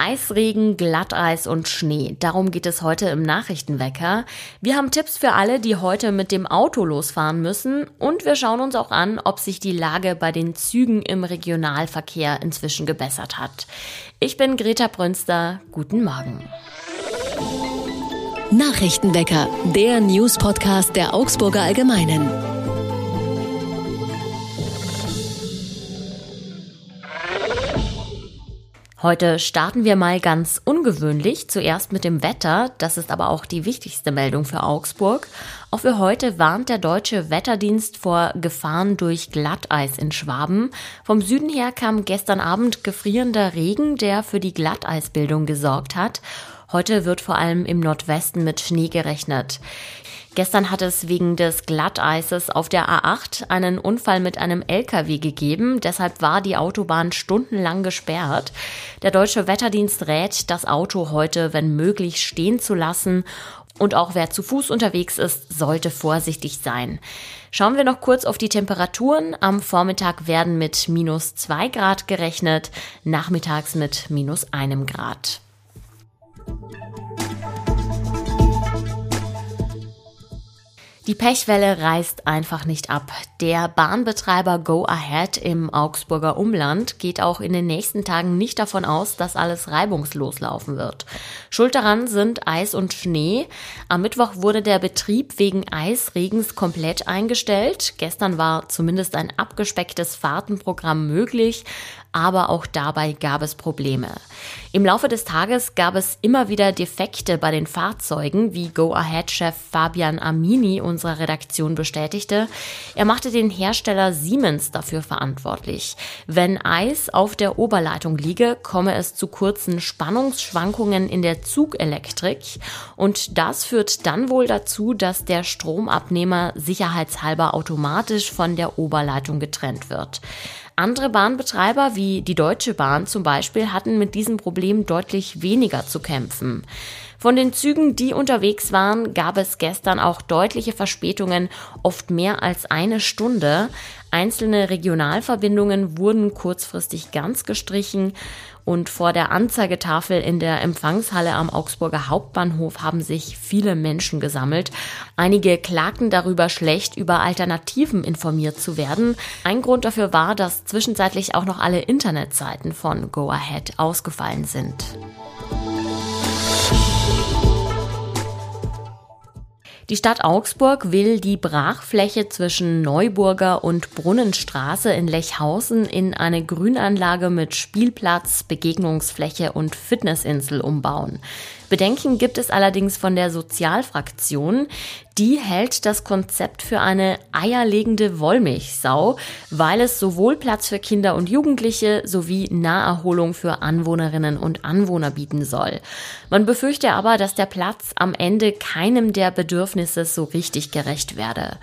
Eisregen, Glatteis und Schnee. Darum geht es heute im Nachrichtenwecker. Wir haben Tipps für alle, die heute mit dem Auto losfahren müssen. Und wir schauen uns auch an, ob sich die Lage bei den Zügen im Regionalverkehr inzwischen gebessert hat. Ich bin Greta Brünster. Guten Morgen. Nachrichtenwecker, der News-Podcast der Augsburger Allgemeinen. Heute starten wir mal ganz ungewöhnlich, zuerst mit dem Wetter, das ist aber auch die wichtigste Meldung für Augsburg. Auch für heute warnt der deutsche Wetterdienst vor Gefahren durch Glatteis in Schwaben. Vom Süden her kam gestern Abend gefrierender Regen, der für die Glatteisbildung gesorgt hat. Heute wird vor allem im Nordwesten mit Schnee gerechnet. Gestern hat es wegen des Glatteises auf der A8 einen Unfall mit einem LKW gegeben. Deshalb war die Autobahn stundenlang gesperrt. Der deutsche Wetterdienst rät, das Auto heute, wenn möglich, stehen zu lassen. Und auch wer zu Fuß unterwegs ist, sollte vorsichtig sein. Schauen wir noch kurz auf die Temperaturen. Am Vormittag werden mit minus zwei Grad gerechnet, nachmittags mit minus einem Grad. Die Pechwelle reißt einfach nicht ab. Der Bahnbetreiber Go Ahead im Augsburger Umland geht auch in den nächsten Tagen nicht davon aus, dass alles reibungslos laufen wird. Schuld daran sind Eis und Schnee. Am Mittwoch wurde der Betrieb wegen Eisregens komplett eingestellt. Gestern war zumindest ein abgespecktes Fahrtenprogramm möglich aber auch dabei gab es Probleme. Im Laufe des Tages gab es immer wieder Defekte bei den Fahrzeugen, wie Go-Ahead-Chef Fabian Amini unserer Redaktion bestätigte. Er machte den Hersteller Siemens dafür verantwortlich. Wenn Eis auf der Oberleitung liege, komme es zu kurzen Spannungsschwankungen in der Zugelektrik und das führt dann wohl dazu, dass der Stromabnehmer sicherheitshalber automatisch von der Oberleitung getrennt wird. Andere Bahnbetreiber wie die Deutsche Bahn zum Beispiel hatten mit diesem Problem deutlich weniger zu kämpfen. Von den Zügen, die unterwegs waren, gab es gestern auch deutliche Verspätungen, oft mehr als eine Stunde. Einzelne Regionalverbindungen wurden kurzfristig ganz gestrichen und vor der Anzeigetafel in der Empfangshalle am Augsburger Hauptbahnhof haben sich viele Menschen gesammelt. Einige klagten darüber, schlecht über Alternativen informiert zu werden. Ein Grund dafür war, dass zwischenzeitlich auch noch alle Internetseiten von Go Ahead ausgefallen sind. Die Stadt Augsburg will die Brachfläche zwischen Neuburger und Brunnenstraße in Lechhausen in eine Grünanlage mit Spielplatz, Begegnungsfläche und Fitnessinsel umbauen. Bedenken gibt es allerdings von der Sozialfraktion. Die hält das Konzept für eine eierlegende Wollmilchsau, weil es sowohl Platz für Kinder und Jugendliche sowie Naherholung für Anwohnerinnen und Anwohner bieten soll. Man befürchte aber, dass der Platz am Ende keinem der Bedürfnisse so richtig gerecht werde.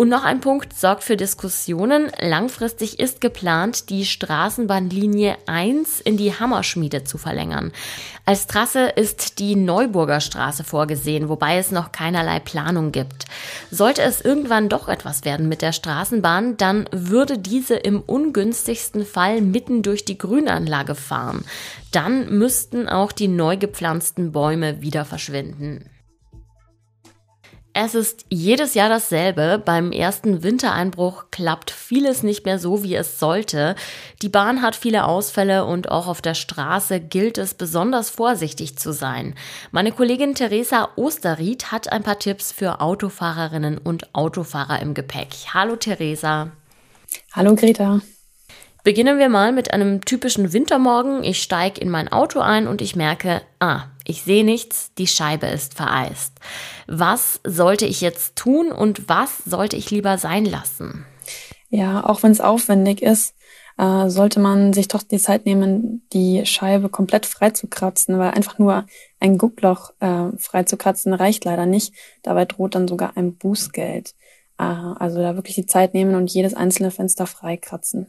Und noch ein Punkt sorgt für Diskussionen. Langfristig ist geplant, die Straßenbahnlinie 1 in die Hammerschmiede zu verlängern. Als Trasse ist die Neuburger Straße vorgesehen, wobei es noch keinerlei Planung gibt. Sollte es irgendwann doch etwas werden mit der Straßenbahn, dann würde diese im ungünstigsten Fall mitten durch die Grünanlage fahren. Dann müssten auch die neu gepflanzten Bäume wieder verschwinden. Es ist jedes Jahr dasselbe. Beim ersten Wintereinbruch klappt vieles nicht mehr so, wie es sollte. Die Bahn hat viele Ausfälle und auch auf der Straße gilt es besonders vorsichtig zu sein. Meine Kollegin Theresa Osterried hat ein paar Tipps für Autofahrerinnen und Autofahrer im Gepäck. Hallo Theresa. Hallo Greta. Beginnen wir mal mit einem typischen Wintermorgen. Ich steige in mein Auto ein und ich merke, ah, ich sehe nichts, die Scheibe ist vereist. Was sollte ich jetzt tun und was sollte ich lieber sein lassen? Ja, auch wenn es aufwendig ist, äh, sollte man sich doch die Zeit nehmen, die Scheibe komplett frei zu kratzen, weil einfach nur ein Guckloch äh, frei reicht leider nicht. Dabei droht dann sogar ein Bußgeld. Äh, also da wirklich die Zeit nehmen und jedes einzelne Fenster freikratzen.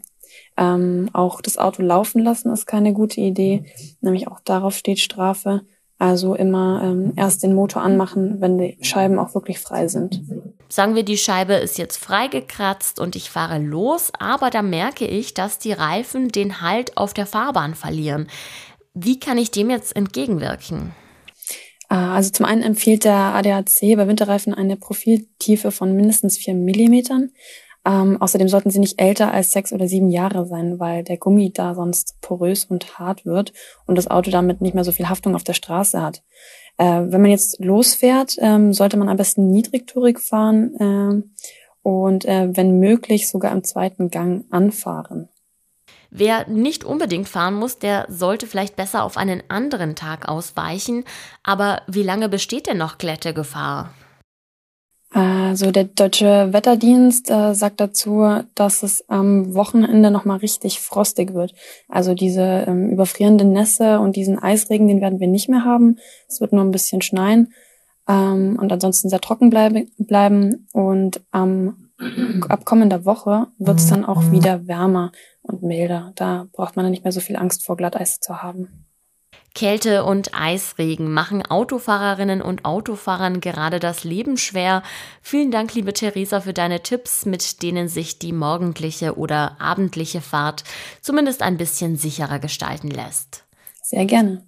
Ähm, auch das Auto laufen lassen ist keine gute Idee, nämlich auch darauf steht Strafe. Also immer ähm, erst den Motor anmachen, wenn die Scheiben auch wirklich frei sind. Sagen wir, die Scheibe ist jetzt freigekratzt und ich fahre los, aber da merke ich, dass die Reifen den Halt auf der Fahrbahn verlieren. Wie kann ich dem jetzt entgegenwirken? Äh, also zum einen empfiehlt der ADAC bei Winterreifen eine Profiltiefe von mindestens vier Millimetern. Ähm, außerdem sollten sie nicht älter als sechs oder sieben Jahre sein, weil der Gummi da sonst porös und hart wird und das Auto damit nicht mehr so viel Haftung auf der Straße hat. Äh, wenn man jetzt losfährt, ähm, sollte man am besten niedrigtourig fahren äh, und äh, wenn möglich sogar im zweiten Gang anfahren. Wer nicht unbedingt fahren muss, der sollte vielleicht besser auf einen anderen Tag ausweichen. Aber wie lange besteht denn noch Glättegefahr? Also der deutsche Wetterdienst äh, sagt dazu, dass es am Wochenende nochmal richtig frostig wird. Also diese ähm, überfrierenden Nässe und diesen Eisregen, den werden wir nicht mehr haben. Es wird nur ein bisschen schneien ähm, und ansonsten sehr trocken bleibe, bleiben. Und am ab kommender Woche wird es dann auch wieder wärmer und milder. Da braucht man dann nicht mehr so viel Angst vor Glatteis zu haben. Kälte und Eisregen machen Autofahrerinnen und Autofahrern gerade das Leben schwer. Vielen Dank, liebe Theresa, für deine Tipps, mit denen sich die morgendliche oder abendliche Fahrt zumindest ein bisschen sicherer gestalten lässt. Sehr gerne.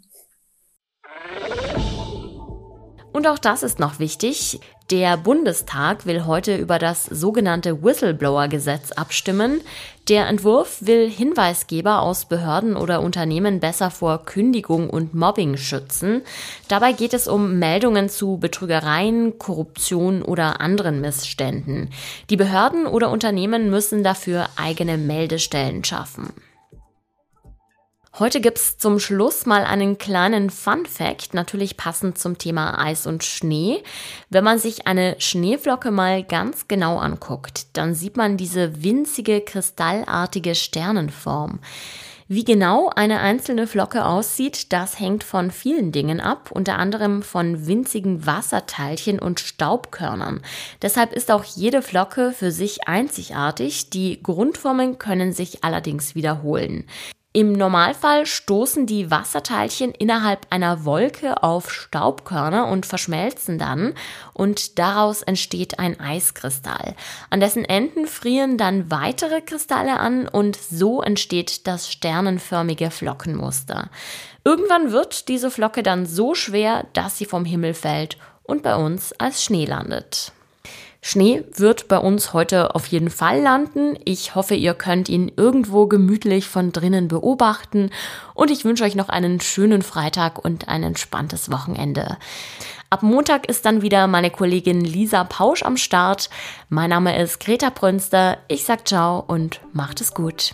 Und auch das ist noch wichtig. Der Bundestag will heute über das sogenannte Whistleblower-Gesetz abstimmen. Der Entwurf will Hinweisgeber aus Behörden oder Unternehmen besser vor Kündigung und Mobbing schützen. Dabei geht es um Meldungen zu Betrügereien, Korruption oder anderen Missständen. Die Behörden oder Unternehmen müssen dafür eigene Meldestellen schaffen. Heute gibt's zum Schluss mal einen kleinen Fun Fact, natürlich passend zum Thema Eis und Schnee. Wenn man sich eine Schneeflocke mal ganz genau anguckt, dann sieht man diese winzige kristallartige Sternenform. Wie genau eine einzelne Flocke aussieht, das hängt von vielen Dingen ab, unter anderem von winzigen Wasserteilchen und Staubkörnern. Deshalb ist auch jede Flocke für sich einzigartig, die Grundformen können sich allerdings wiederholen. Im Normalfall stoßen die Wasserteilchen innerhalb einer Wolke auf Staubkörner und verschmelzen dann und daraus entsteht ein Eiskristall. An dessen Enden frieren dann weitere Kristalle an und so entsteht das sternenförmige Flockenmuster. Irgendwann wird diese Flocke dann so schwer, dass sie vom Himmel fällt und bei uns als Schnee landet. Schnee wird bei uns heute auf jeden Fall landen. Ich hoffe, ihr könnt ihn irgendwo gemütlich von drinnen beobachten und ich wünsche euch noch einen schönen Freitag und ein entspanntes Wochenende. Ab Montag ist dann wieder meine Kollegin Lisa Pausch am Start. Mein Name ist Greta Brünster. Ich sag ciao und macht es gut.